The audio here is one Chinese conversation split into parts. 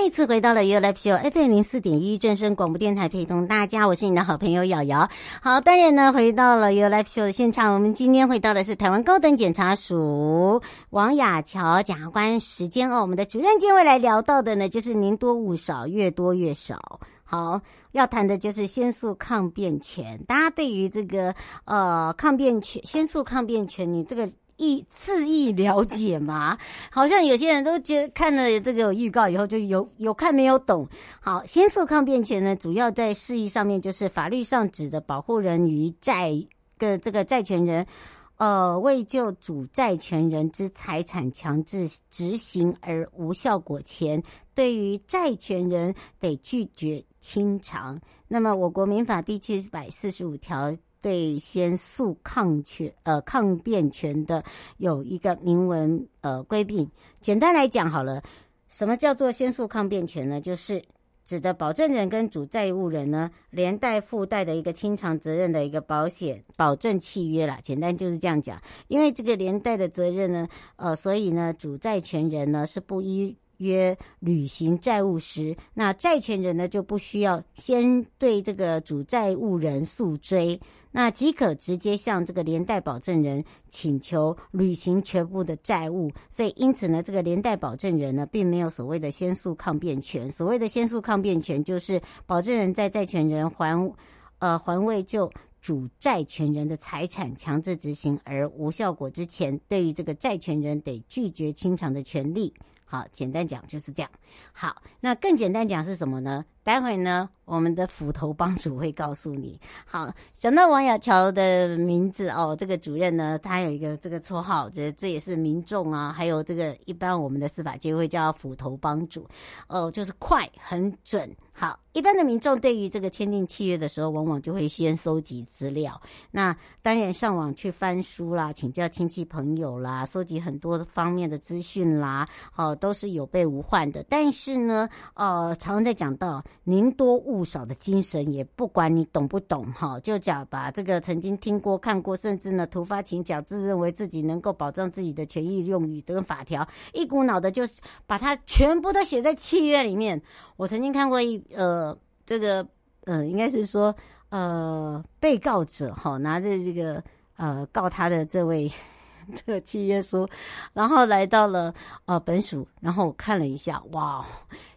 再一次回到了 You Live Show FM 零四点一正声广播电台，陪同大家，我是你的好朋友瑶瑶。好，当然呢，回到了 You Live Show 的现场，我们今天回到的是台湾高等检察署王雅乔检察官时间哦。我们的主任今天会来聊到的呢，就是宁多勿少，越多越少。好，要谈的就是先诉抗辩权。大家对于这个呃抗辩权、先诉抗辩权，你这个。意自意了解吗？好像有些人都觉得看了这个预告以后就有有看没有懂。好，先诉抗辩权呢，主要在释义上面就是法律上指的保护人于债的这个债权人，呃，为就主债权人之财产强制执行而无效果前，对于债权人得拒绝清偿。那么，我国民法第七百四十五条。对先诉抗权呃抗辩权的有一个明文呃规定，简单来讲好了，什么叫做先诉抗辩权呢？就是指的保证人跟主债务人呢连带附带的一个清偿责任的一个保险保证契约啦。简单就是这样讲，因为这个连带的责任呢，呃，所以呢主债权人呢是不依约履行债务时，那债权人呢就不需要先对这个主债务人诉追。那即可直接向这个连带保证人请求履行全部的债务，所以因此呢，这个连带保证人呢，并没有所谓的先诉抗辩权。所谓的先诉抗辩权，就是保证人在债权人还呃还未就主债权人的财产强制执行而无效果之前，对于这个债权人得拒绝清偿的权利。好，简单讲就是这样。好，那更简单讲是什么呢？待会呢，我们的斧头帮主会告诉你。好，想到王雅乔的名字哦，这个主任呢，他有一个这个绰号，这这也是民众啊，还有这个一般我们的司法界会叫斧头帮主哦，就是快很准。好，一般的民众对于这个签订契约的时候，往往就会先搜集资料。那当然上网去翻书啦，请教亲戚朋友啦，搜集很多方面的资讯啦，哦，都是有备无患的。但是呢，呃，常常在讲到宁多勿少的精神，也不管你懂不懂，哈，就讲把这个曾经听过、看过，甚至呢突发奇想，自认为自己能够保障自己的权益用语跟法条，一股脑的就把它全部都写在契约里面。我曾经看过一。呃，这个呃，应该是说呃，被告者哈拿着这个呃告他的这位 这个契约书，然后来到了呃本署，然后我看了一下，哇，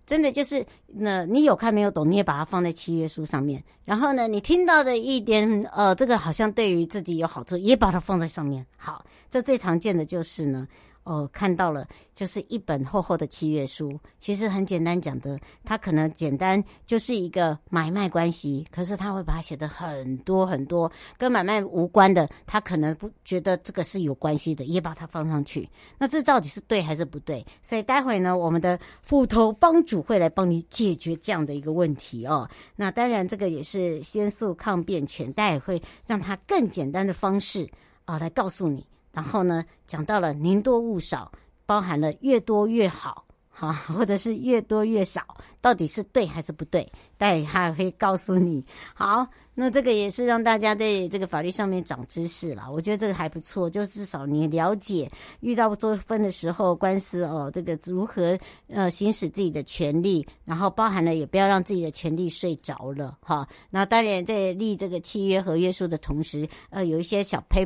真的就是那你有看没有懂，你也把它放在契约书上面，然后呢，你听到的一点呃，这个好像对于自己有好处，也把它放在上面。好，这最常见的就是呢。哦，看到了，就是一本厚厚的契约书。其实很简单讲的，它可能简单就是一个买卖关系，可是他会把它写的很多很多跟买卖无关的，他可能不觉得这个是有关系的，也把它放上去。那这到底是对还是不对？所以待会呢，我们的斧头帮主会来帮你解决这样的一个问题哦。那当然，这个也是先诉抗辩权，但也会让他更简单的方式啊来告诉你。然后呢，讲到了宁多勿少，包含了越多越好，哈，或者是越多越少，到底是对还是不对？待他会告诉你。好。那这个也是让大家在这个法律上面长知识了，我觉得这个还不错，就至少你了解遇到纠纷的时候，官司哦，这个如何呃行使自己的权利，然后包含了也不要让自己的权利睡着了哈。那当然在立这个契约合约书的同时，呃，有一些小撇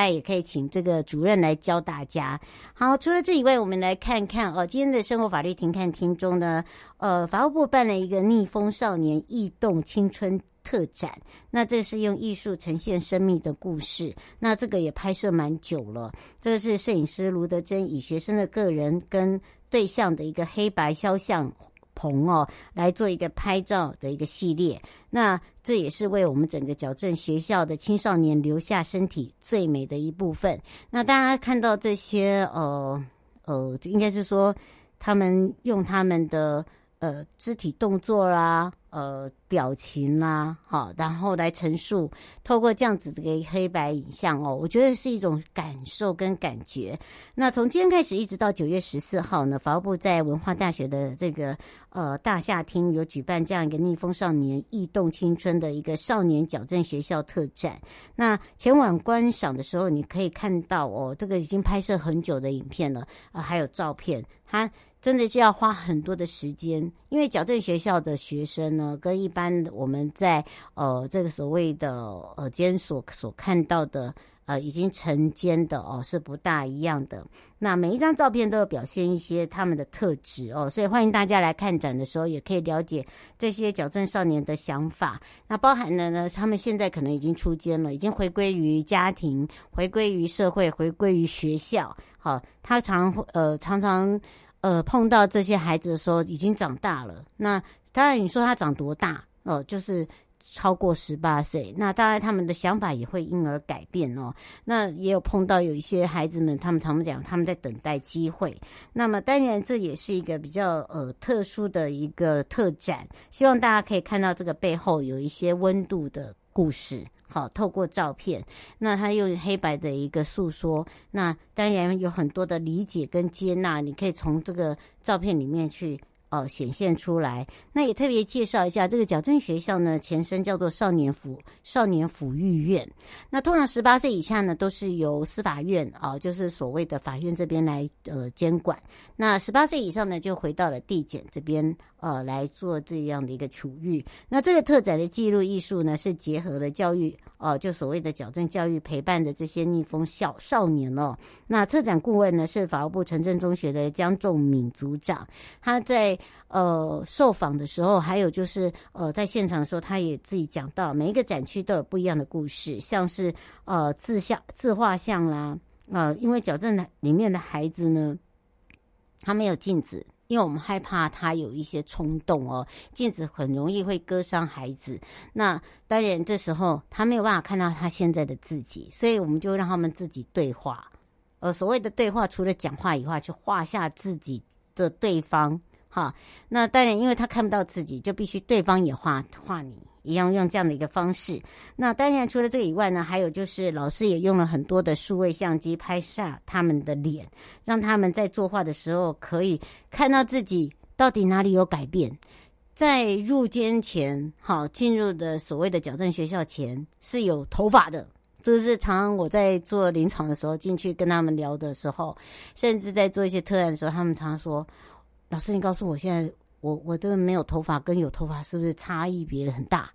那，也可以请这个主任来教大家。好，除了这以外，我们来看看哦，今天的生活法律停看听中呢，呃，法务部办了一个逆风少年异动青春特展，那这是用艺术呈现生命的故事，那这个也拍摄蛮久了。这是摄影师卢德珍以学生的个人跟对象的一个黑白肖像。棚哦，来做一个拍照的一个系列，那这也是为我们整个矫正学校的青少年留下身体最美的一部分。那大家看到这些，呃呃，应该是说他们用他们的。呃，肢体动作啦，呃，表情啦，好，然后来陈述，透过这样子的黑白影像哦，我觉得是一种感受跟感觉。那从今天开始一直到九月十四号呢，法务部在文化大学的这个呃大厦厅有举办这样一个逆风少年异动青春的一个少年矫正学校特展。那前往观赏的时候，你可以看到哦，这个已经拍摄很久的影片了啊，呃，还有照片，它。真的是要花很多的时间，因为矫正学校的学生呢，跟一般我们在呃这个所谓的呃监所所看到的呃已经成监的哦是不大一样的。那每一张照片都有表现一些他们的特质哦，所以欢迎大家来看展的时候，也可以了解这些矫正少年的想法。那包含了呢，他们现在可能已经出监了，已经回归于家庭，回归于社会，回归于学校。好，他常呃常常。呃，碰到这些孩子的时候，已经长大了。那当然，你说他长多大哦，呃，就是超过十八岁。那当然，他们的想法也会因而改变哦。那也有碰到有一些孩子们，他们常常讲他们在等待机会。那么，当然这也是一个比较呃特殊的一个特展，希望大家可以看到这个背后有一些温度的故事。好，透过照片，那他用黑白的一个诉说，那当然有很多的理解跟接纳，你可以从这个照片里面去。哦，显现出来。那也特别介绍一下这个矫正学校呢，前身叫做少年抚少年抚育院。那通常十八岁以下呢，都是由司法院啊、就是所谓的法院这边来呃监管。那十八岁以上呢，就回到了地检这边呃来做这样的一个处遇。那这个特展的记录艺术呢，是结合了教育哦、就所谓的矫正教育陪伴的这些逆风少少年哦。那策展顾问呢，是法务部城镇中学的江仲敏组长，他在。呃，受访的时候，还有就是呃，在现场的时候，他也自己讲到，每一个展区都有不一样的故事，像是呃自像自画像啦，呃，因为矫正里面的孩子呢，他没有镜子，因为我们害怕他有一些冲动哦，镜子很容易会割伤孩子。那当然这时候他没有办法看到他现在的自己，所以我们就让他们自己对话。呃，所谓的对话，除了讲话以外，去画下自己的对方。好，那当然，因为他看不到自己，就必须对方也画画你，一样用这样的一个方式。那当然，除了这个以外呢，还有就是老师也用了很多的数位相机拍下他们的脸，让他们在作画的时候可以看到自己到底哪里有改变。在入监前，好，进入的所谓的矫正学校前是有头发的，这是常常我在做临床的时候进去跟他们聊的时候，甚至在做一些特案的时候，他们常常说。老师，你告诉我，现在我我这个没有头发跟有头发是不是差异别很大？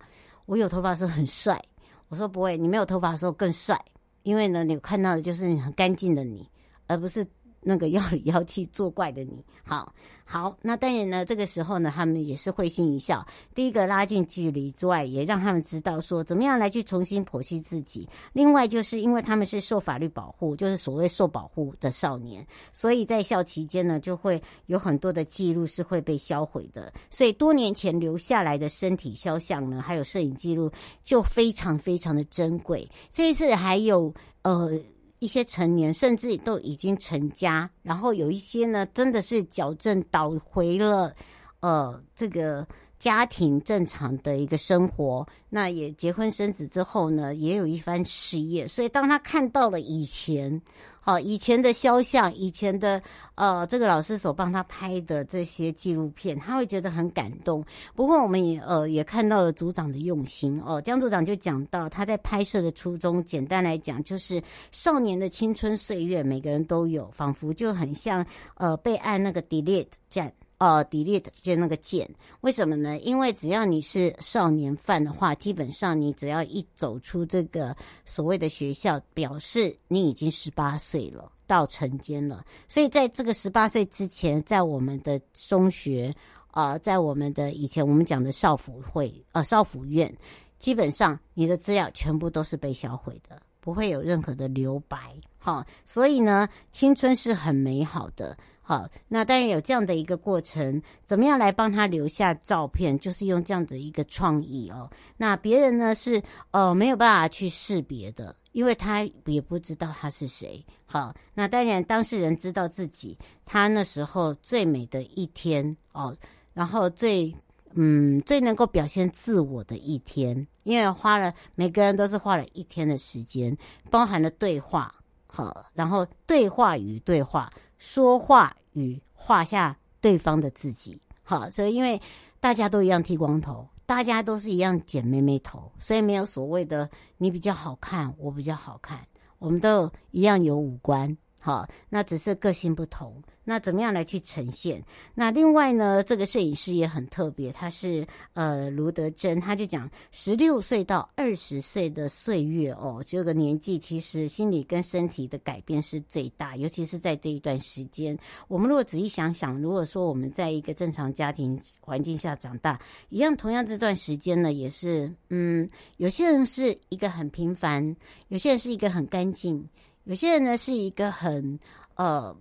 我有头发是很帅，我说不会，你没有头发的时候更帅，因为呢，你看到的就是你很干净的你，而不是。那个妖里妖气作怪的你，好好，那当然呢，这个时候呢，他们也是会心一笑。第一个拉近距离之外，也让他们知道说怎么样来去重新剖析自己。另外，就是因为他们是受法律保护，就是所谓受保护的少年，所以在校期间呢，就会有很多的记录是会被销毁的。所以多年前留下来的身体肖像呢，还有摄影记录，就非常非常的珍贵。这一次还有呃。一些成年甚至都已经成家，然后有一些呢，真的是矫正倒回了，呃，这个家庭正常的一个生活，那也结婚生子之后呢，也有一番事业，所以当他看到了以前。哦，以前的肖像，以前的呃，这个老师所帮他拍的这些纪录片，他会觉得很感动。不过，我们也呃也看到了组长的用心哦。江组长就讲到他在拍摄的初衷，简单来讲就是少年的青春岁月，每个人都有，仿佛就很像呃被按那个 delete 键呃，delete 就那个键，为什么呢？因为只要你是少年犯的话，基本上你只要一走出这个所谓的学校，表示你已经十八岁了，到成监了。所以在这个十八岁之前，在我们的中学，呃，在我们的以前我们讲的少辅会，呃，少辅院，基本上你的资料全部都是被销毁的，不会有任何的留白。好，所以呢，青春是很美好的。好，那当然有这样的一个过程，怎么样来帮他留下照片？就是用这样的一个创意哦。那别人呢是呃没有办法去识别的，因为他也不知道他是谁。好，那当然当事人知道自己他那时候最美的一天哦，然后最嗯最能够表现自我的一天，因为花了每个人都是花了一天的时间，包含了对话，好，然后对话与对话。说话与画下对方的自己，好，所以因为大家都一样剃光头，大家都是一样剪妹妹头，所以没有所谓的你比较好看，我比较好看，我们都一样有五官。好，那只是个性不同。那怎么样来去呈现？那另外呢，这个摄影师也很特别，他是呃卢德珍，他就讲十六岁到二十岁的岁月哦，这个年纪其实心理跟身体的改变是最大，尤其是在这一段时间。我们如果仔细想想，如果说我们在一个正常家庭环境下长大，一样同样这段时间呢，也是嗯，有些人是一个很平凡，有些人是一个很干净。有些人呢是一个很呃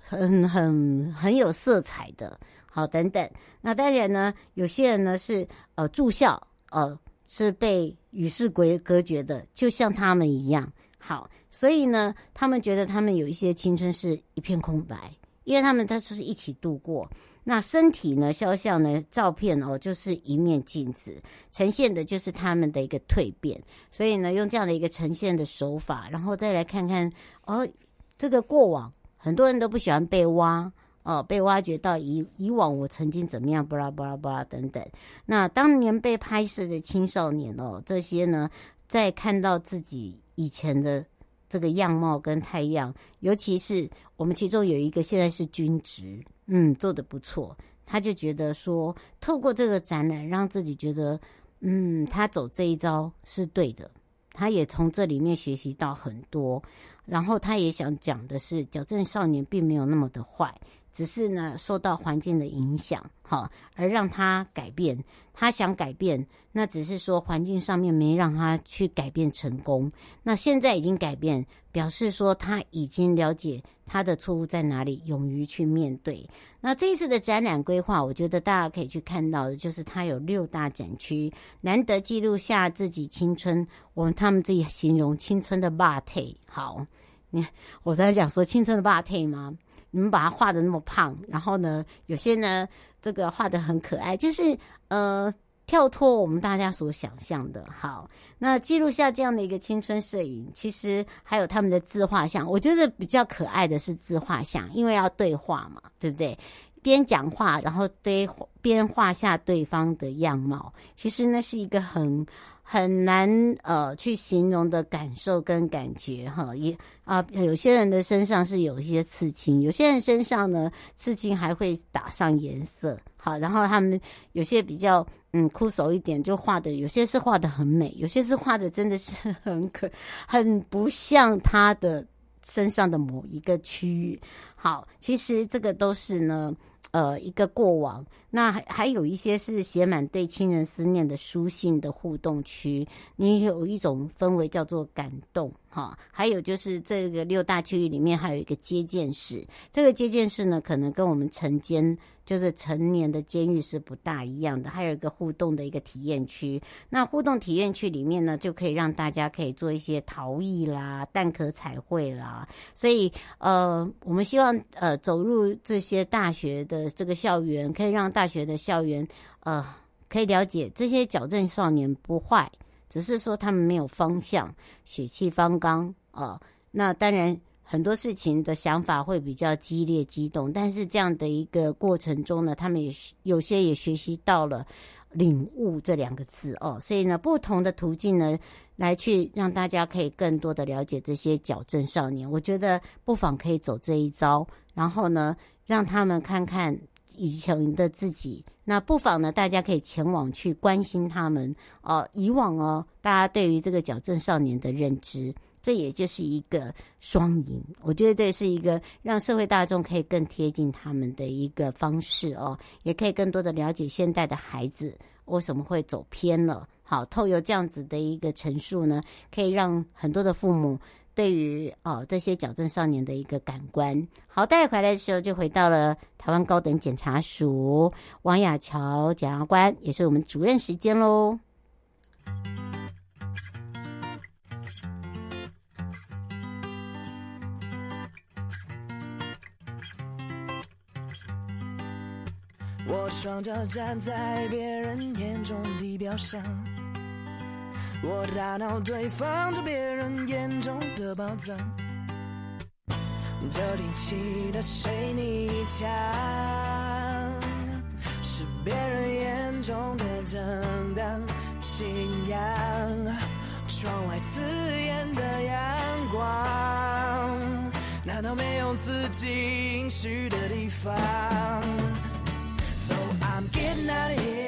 很很很有色彩的，好等等。那当然呢，有些人呢是呃住校，呃是被与世隔隔绝的，就像他们一样。好，所以呢，他们觉得他们有一些青春是一片空白，因为他们都是一起度过。那身体呢？肖像呢？照片哦，就是一面镜子，呈现的就是他们的一个蜕变。所以呢，用这样的一个呈现的手法，然后再来看看哦，这个过往，很多人都不喜欢被挖哦，被挖掘到以以往我曾经怎么样，巴拉巴拉巴拉等等。那当年被拍摄的青少年哦，这些呢，在看到自己以前的这个样貌跟太阳，尤其是我们其中有一个现在是均值。嗯，做得不错，他就觉得说，透过这个展览，让自己觉得，嗯，他走这一招是对的。他也从这里面学习到很多，然后他也想讲的是，矫正少年并没有那么的坏，只是呢受到环境的影响，哈，而让他改变。他想改变，那只是说环境上面没让他去改变成功。那现在已经改变，表示说他已经了解他的错误在哪里，勇于去面对。那这一次的展览规划，我觉得大家可以去看到的，就是他有六大展区，难得记录下自己青春。我们他们自己形容青春的霸体。好，你我在讲说青春的霸体吗？你们把它画得那么胖，然后呢，有些呢。这个画得很可爱，就是呃跳脱我们大家所想象的。好，那记录下这样的一个青春摄影，其实还有他们的自画像。我觉得比较可爱的是自画像，因为要对话嘛，对不对？边讲话，然后对边画下对方的样貌，其实那是一个很。很难呃去形容的感受跟感觉哈，也啊有些人的身上是有一些刺青，有些人身上呢刺青还会打上颜色，好，然后他们有些比较嗯枯涩一点，就画的有些是画的很美，有些是画的真的是很可 很不像他的身上的某一个区域。好，其实这个都是呢。呃，一个过往，那还还有一些是写满对亲人思念的书信的互动区，你有一种氛围叫做感动。哈。还有就是这个六大区域里面还有一个接见室，这个接见室呢，可能跟我们成间。就是成年的监狱是不大一样的，还有一个互动的一个体验区。那互动体验区里面呢，就可以让大家可以做一些陶艺啦、蛋壳彩绘啦。所以，呃，我们希望呃走入这些大学的这个校园，可以让大学的校园呃可以了解这些矫正少年不坏，只是说他们没有方向，血气方刚啊、那当然。很多事情的想法会比较激烈激动，但是这样的一个过程中呢，他们也有些也学习到了领悟这两个字哦，所以呢，不同的途径呢，来去让大家可以更多的了解这些矫正少年，我觉得不妨可以走这一招，然后呢，让他们看看以前的自己。那不妨呢，大家可以前往去关心他们。哦、以往哦，大家对于这个矫正少年的认知，这也就是一个双赢。我觉得这是一个让社会大众可以更贴近他们的一个方式哦，也可以更多的了解现代的孩子为什么会走偏了。好，透过这样子的一个陈述呢，可以让很多的父母。对于哦这些矫正少年的一个感官，好，带回来的时候就回到了台湾高等检察署王雅乔检察官，也是我们主任时间喽。我双脚站在别人眼中的表象。我大脑堆放着别人眼中的宝藏，这里砌的水泥墙是别人眼中的正当信仰，窗外刺眼的阳光，难道没有自己应许的地方？So I'm getting out of here,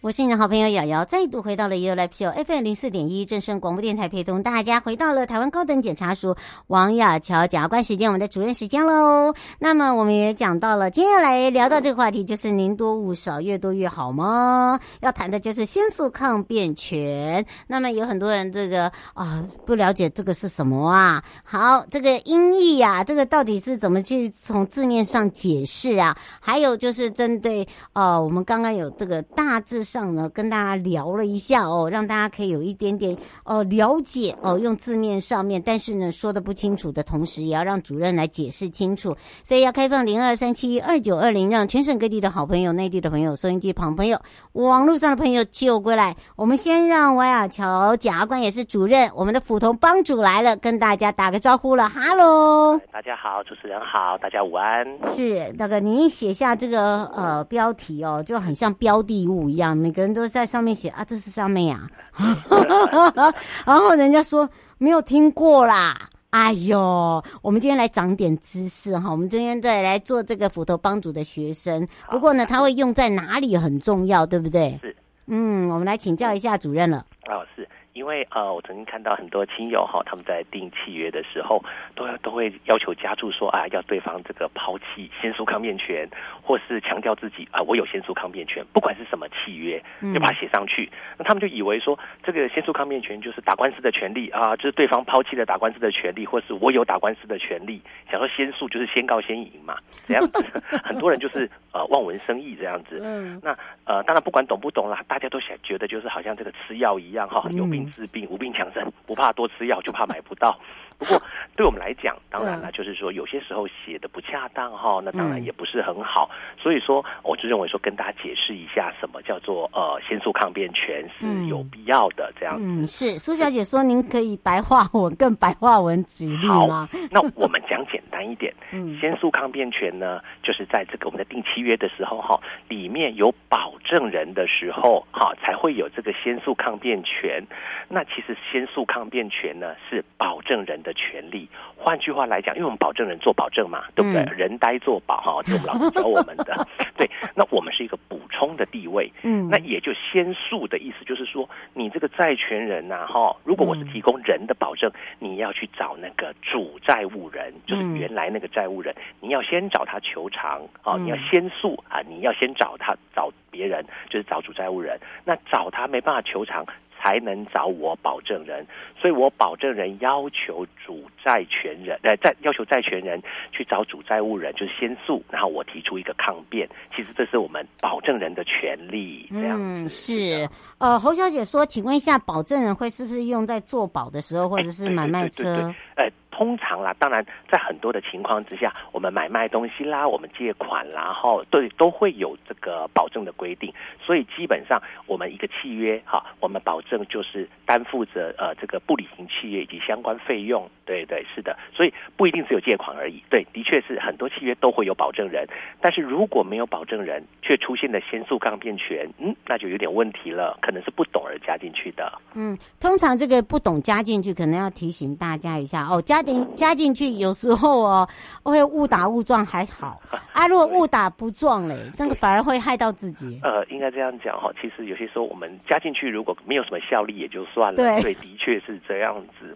我是你的好朋友瑶瑶，再度回到了 You Live Show FM 零四点一正声广播电台，陪同大家回到了台湾高等检察署王雅乔检察官时间，我们的主任时间喽。那么我们也讲到了，接下来聊到这个话题就是宁多勿少，越多越好吗？要谈的就是先诉抗辩权。那么有很多人这个啊、不了解这个是什么啊？好，这个音译呀，这个到底是怎么去从字面上解释啊？还有就是针对呃，我们刚刚有这个大致。上呢，跟大家聊了一下哦，让大家可以有一点点哦了解哦，用字面上面，但是呢说的不清楚的同时，也要让主任来解释清楚，所以要开放零二三七二九二零，让全省各地的好朋友、内地的朋友、收音机旁朋友、网络上的朋友就过来。我们先让王雅乔检察官也是主任，我们的普通帮主来了，跟大家打个招呼了，哈喽，大家好，主持人好，大家午安。是那个您写下这个呃标题哦，就很像标的物一样。每个人都在上面写啊，这是上面呀，然后人家说没有听过啦。哎呦，我们今天来长点知识哈。我们今天再来做这个斧头帮主的学生，不过呢，他会用在哪里很重要，对不对？是。嗯，我们来请教一下主任了。哦，是。因为呃，我曾经看到很多亲友哈，他们在订契约的时候，都要都会要求家注说啊，要对方这个抛弃先诉抗辩权，或是强调自己啊，我有先诉抗辩权，不管是什么契约，就把它写上去。那他们就以为说，这个先诉抗辩权就是打官司的权利啊，就是对方抛弃了打官司的权利，或是我有打官司的权利，想说先诉就是先告先赢嘛，这样子，很多人就是呃望文生义这样子。嗯，那呃，当然不管懂不懂啦，大家都想觉得就是好像这个吃药一样哈，有病。治病无病强身，不怕多吃药，就怕买不到。不过，对我们来讲，当然了，就是说有些时候写的不恰当哈，那当然也不是很好。所以说，我就认为说，跟大家解释一下，什么叫做呃先诉抗辩权是有必要的。这样嗯，是苏小姐说，您可以白话文更白话文举例吗？那我们讲简单一点。嗯，先诉抗辩权呢，就是在这个我们的定契约的时候哈，里面有保证人的时候哈，才会有这个先诉抗辩权。那其实先诉抗辩权呢，是保证人的权利。换句话来讲，因为我们保证人做保证嘛，对不对？嗯、人呆做保哈，这我们老师教我们的。对，那我们是一个补充的地位。嗯，那也就先诉的意思，就是说你这个债权人呐，哈，如果我是提供人的保证，你要去找那个主债务人，就是原来那个债务人，你要先找他求偿啊，你要先诉啊，你要先找他找别人，就是找主债务人。那找他没办法求偿。才能找我保证人，所以我保证人要求主债权人，呃，债要求债权人去找主债务人，就是先诉，然后我提出一个抗辩。其实这是我们保证人的权利。这样嗯，是。呃，侯小姐说，请问一下，保证人会是不是用在做保的时候，或者是买卖车？哎通常啦，当然在很多的情况之下，我们买卖东西啦，我们借款啦，哈，对，都会有这个保证的规定。所以基本上，我们一个契约哈，我们保证就是担负着呃这个不履行契约以及相关费用。对对，是的。所以不一定只有借款而已。对，的确是很多契约都会有保证人，但是如果没有保证人，却出现了先诉抗辩权，嗯，那就有点问题了，可能是不懂而加进去的。嗯，通常这个不懂加进去，可能要提醒大家一下哦，加进加进去有时候哦会误打误撞还好 啊，如果误打不撞嘞，那个反而会害到自己。呃，应该这样讲哈，其实有些时候我们加进去如果没有什么效力也就算了，对，对，的确是这样子。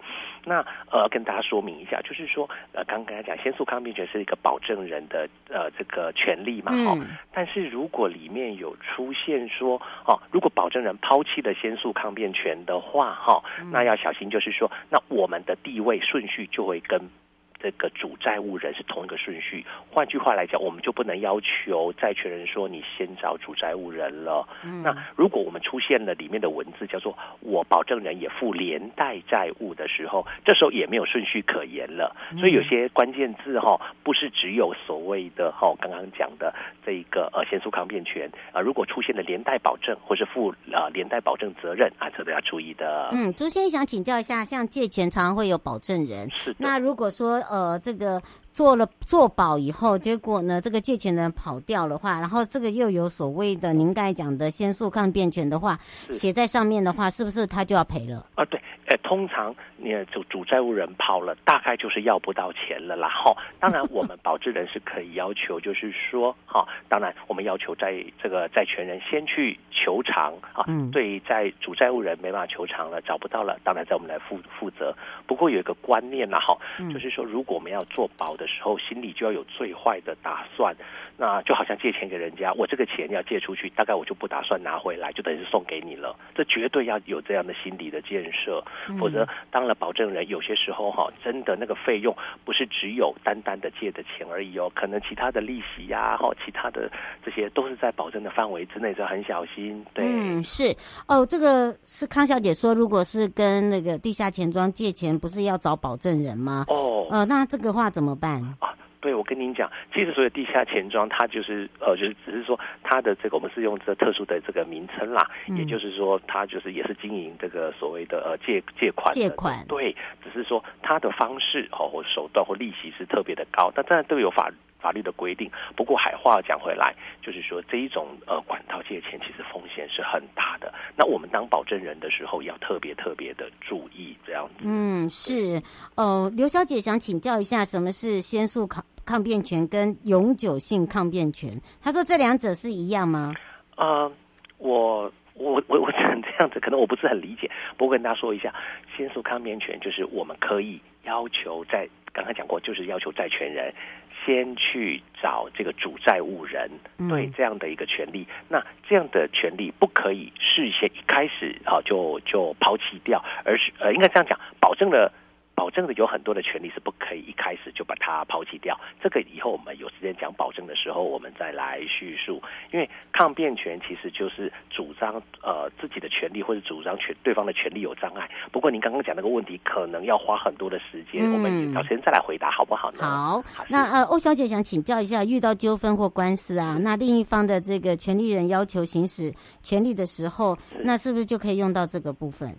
那呃，跟大家说明一下，就是说呃，刚刚讲先诉抗辩权是一个保证人的呃这个权利嘛，哈、嗯。但是如果里面有出现说哦，如果保证人抛弃了先诉抗辩权的话，哈，那要小心，就是说，那我们的地位顺序就会跟。这个主债务人是同一个顺序，换句话来讲，我们就不能要求债权人说你先找主债务人了。嗯、那如果我们出现了里面的文字叫做“我保证人也负连带债务”的时候，这时候也没有顺序可言了。所以有些关键字哈，不是只有所谓的哈刚刚讲的这一个呃先诉抗辩权啊，如果出现了连带保证或是负呃连带保证责任啊，这都要注意的。嗯，朱先生想请教一下，像借钱常常会有保证人，是的。那如果说呃，这个做了做保以后，结果呢，这个借钱人跑掉的话，然后这个又有所谓的您刚才讲的先诉抗辩权的话，写在上面的话，是不是他就要赔了？啊，对，呃，通常你主主债务人跑了，大概就是要不到钱了啦。哈，当然我们保证人是可以要求，就是说，哈，当然我们要求债这个债权人先去求偿啊。嗯，对，在主债务人没办法求偿了，找不到了，当然在我们来负负责。不过有一个观念啦，哈，就是说，如果我们要做保的时候，心里就要有最坏的打算。那就好像借钱给人家，我这个钱要借出去，大概我就不打算拿回来，就等于是送给你了。这绝对要有这样的心理的建设，否则当了保证人，有些时候哈，真的那个费用不是只有单单的借的钱而已哦，可能其他的利息呀，哈，其他的这些都是在保证的范围之内，就很小心。对，嗯，是哦，这个是康小姐说，如果是跟那个地下钱庄借钱，不是要找保证人吗？哦，呃，那这个话怎么办？啊对，我跟您讲，其实所有地下钱庄，它就是呃，就是只是说它的这个，我们是用这特殊的这个名称啦，嗯、也就是说，它就是也是经营这个所谓的呃借借款。借款。对，只是说它的方式哦，或手段或利息是特别的高，但当然都有法法律的规定。不过海话讲回来，就是说这一种呃管道借钱，其实风险是很大的。那我们当保证人的时候，要特别特别的注意这样子。嗯，是。哦、呃，刘小姐想请教一下，什么是先诉抗？抗辩权跟永久性抗辩权，他说这两者是一样吗？呃，我我我我讲这样子，可能我不是很理解。不过跟大家说一下，先诉抗辩权就是我们可以要求在刚才讲过，就是要求债权人先去找这个主债务人，对这样的一个权利。嗯、那这样的权利不可以事先一开始啊就就抛弃掉，而是呃应该这样讲，保证了。保证的有很多的权利是不可以一开始就把它抛弃掉。这个以后我们有时间讲保证的时候，我们再来叙述。因为抗辩权其实就是主张呃自己的权利或者主张权对方的权利有障碍。不过您刚刚讲那个问题，可能要花很多的时间，嗯、我们找时间再来回答好不好呢？好，好那呃欧小姐想请教一下，遇到纠纷或官司啊，那另一方的这个权利人要求行使权利的时候，那是不是就可以用到这个部分？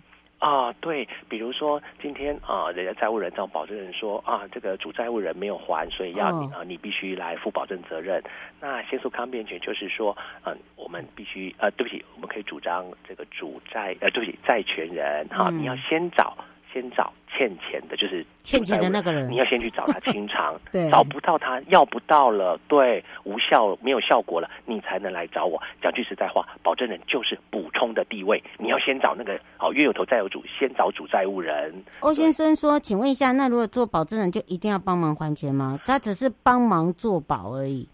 啊，对，比如说今天啊，人家债务人找保证人说啊，这个主债务人没有还，所以要你啊，你必须来负保证责任。那先诉抗辩权就是说，嗯、啊，我们必须呃、啊，对不起，我们可以主张这个主债呃，对不起，债权人哈、啊，你要先找。先找欠钱的，就是欠钱的那个人，你要先去找他清偿。对，找不到他，要不到了，对，无效，没有效果了，你才能来找我。讲句实在话，保证人就是补充的地位，你要先找那个好，冤有头债有主，先找主债务人。欧先生说，请问一下，那如果做保证人就一定要帮忙还钱吗？他只是帮忙做保而已。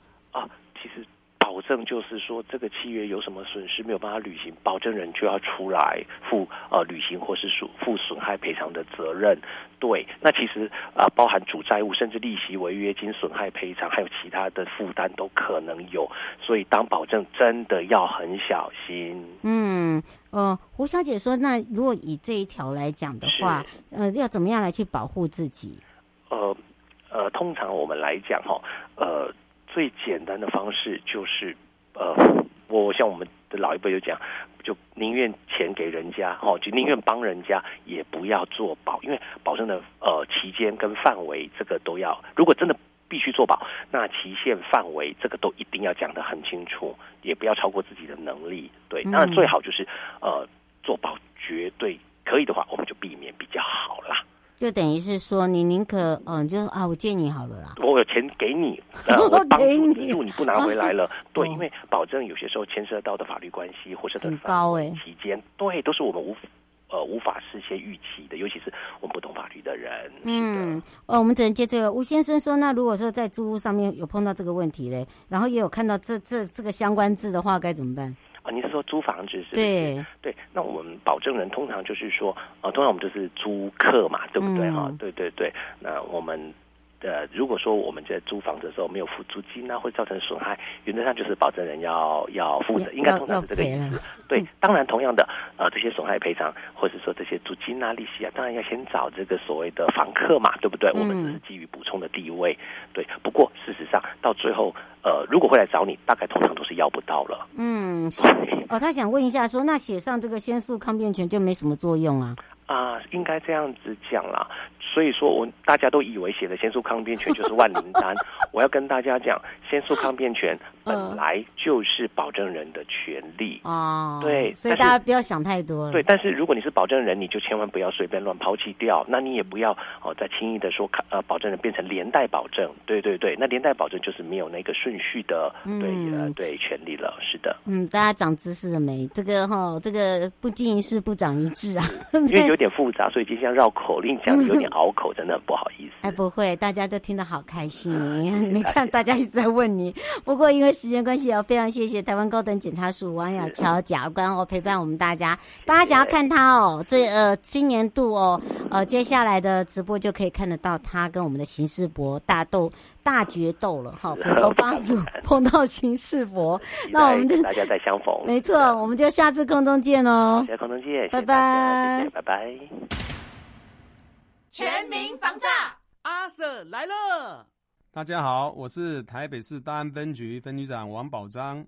保证就是说，这个契约有什么损失没有办法履行，保证人就要出来负呃履行或是损负损害赔偿的责任。对，那其实啊、呃，包含主债务，甚至利息、违约金、损害赔偿，还有其他的负担都可能有。所以当保证真的要很小心。嗯，呃，胡小姐说，那如果以这一条来讲的话，呃，要怎么样来去保护自己？呃呃，通常我们来讲哈，呃，最简单的方式就是呃，我像我们的老一辈就讲，就宁愿钱给人家，哦，就宁愿帮人家，也不要做保，因为保证的呃期间跟范围这个都要，如果真的。必须做保，那期限范围这个都一定要讲得很清楚，也不要超过自己的能力。对，那最好就是呃做保绝对可以的话，我们就避免比较好啦。就等于是说，你宁可嗯，就啊，我借你好了啦，我有钱给你，呃、我帮助资助你不拿回来了。对，因为保证有些时候牵涉到的法律关系或者很高哎期间，对，都是我们无。呃，无法事先预期的，尤其是我们不懂法律的人。嗯，哦，我们只能接这个吴先生说，那如果说在租屋上面有碰到这个问题嘞，然后也有看到这这这个相关字的话，该怎么办？啊，你是说租房子是不是？对对，那我们保证人通常就是说，呃，通常我们就是租客嘛，对不对哈？嗯、对对对，那我们。呃，如果说我们在租房子的时候没有付租金啊，会造成损害，原则上就是保证人要要负责，应该通常是这个意思。对，当然同样的，呃，这些损害赔偿或者说这些租金啊、利息啊，当然要先找这个所谓的房客嘛，对不对？我们只是基于补充的地位。对，不过事实上到最后，呃，如果会来找你，大概通常都是要不到了。嗯，哦，他想问一下说，说那写上这个先诉抗辩权就没什么作用啊？啊、呃，应该这样子讲啦。所以说，我大家都以为写的先诉抗辩权就是万灵丹。我要跟大家讲，先诉抗辩权本来就是保证人的权利哦。对，所以大家不要想太多。对，但是如果你是保证人，你就千万不要随便乱抛弃掉。那你也不要哦，再轻易的说，呃，保证人变成连带保证。对对对，那连带保证就是没有那个顺序的，对呃对权利了。是的。嗯，大家长知识了没？这个哈，这个不经一事不长一智啊。因为有点复杂，所以就像绕口令讲有点 拗口，真的很不好意思。哎，不会，大家都听得好开心。你看，大家一直在问你。不过因为时间关系，要非常谢谢台湾高等检察署王雅乔检察官哦，陪伴我们大家。大家想要看他哦，这呃今年度哦，呃接下来的直播就可以看得到他跟我们的刑事博大斗大决斗了哈。斧头帮主碰到刑事博，那我们就大家再相逢。没错，我们就下次空中见哦。下次空中见，拜拜，拜拜。全民防诈，阿 Sir 来了。大家好，我是台北市大安分局分局长王宝章。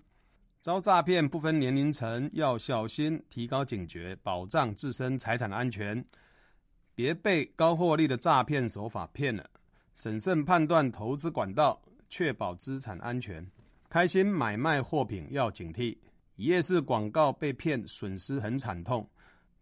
遭诈骗不分年龄层，要小心，提高警觉，保障自身财产安全，别被高获利的诈骗手法骗了。审慎判断投资管道，确保资产安全。开心买卖货品要警惕，一夜式广告被骗，损失很惨痛。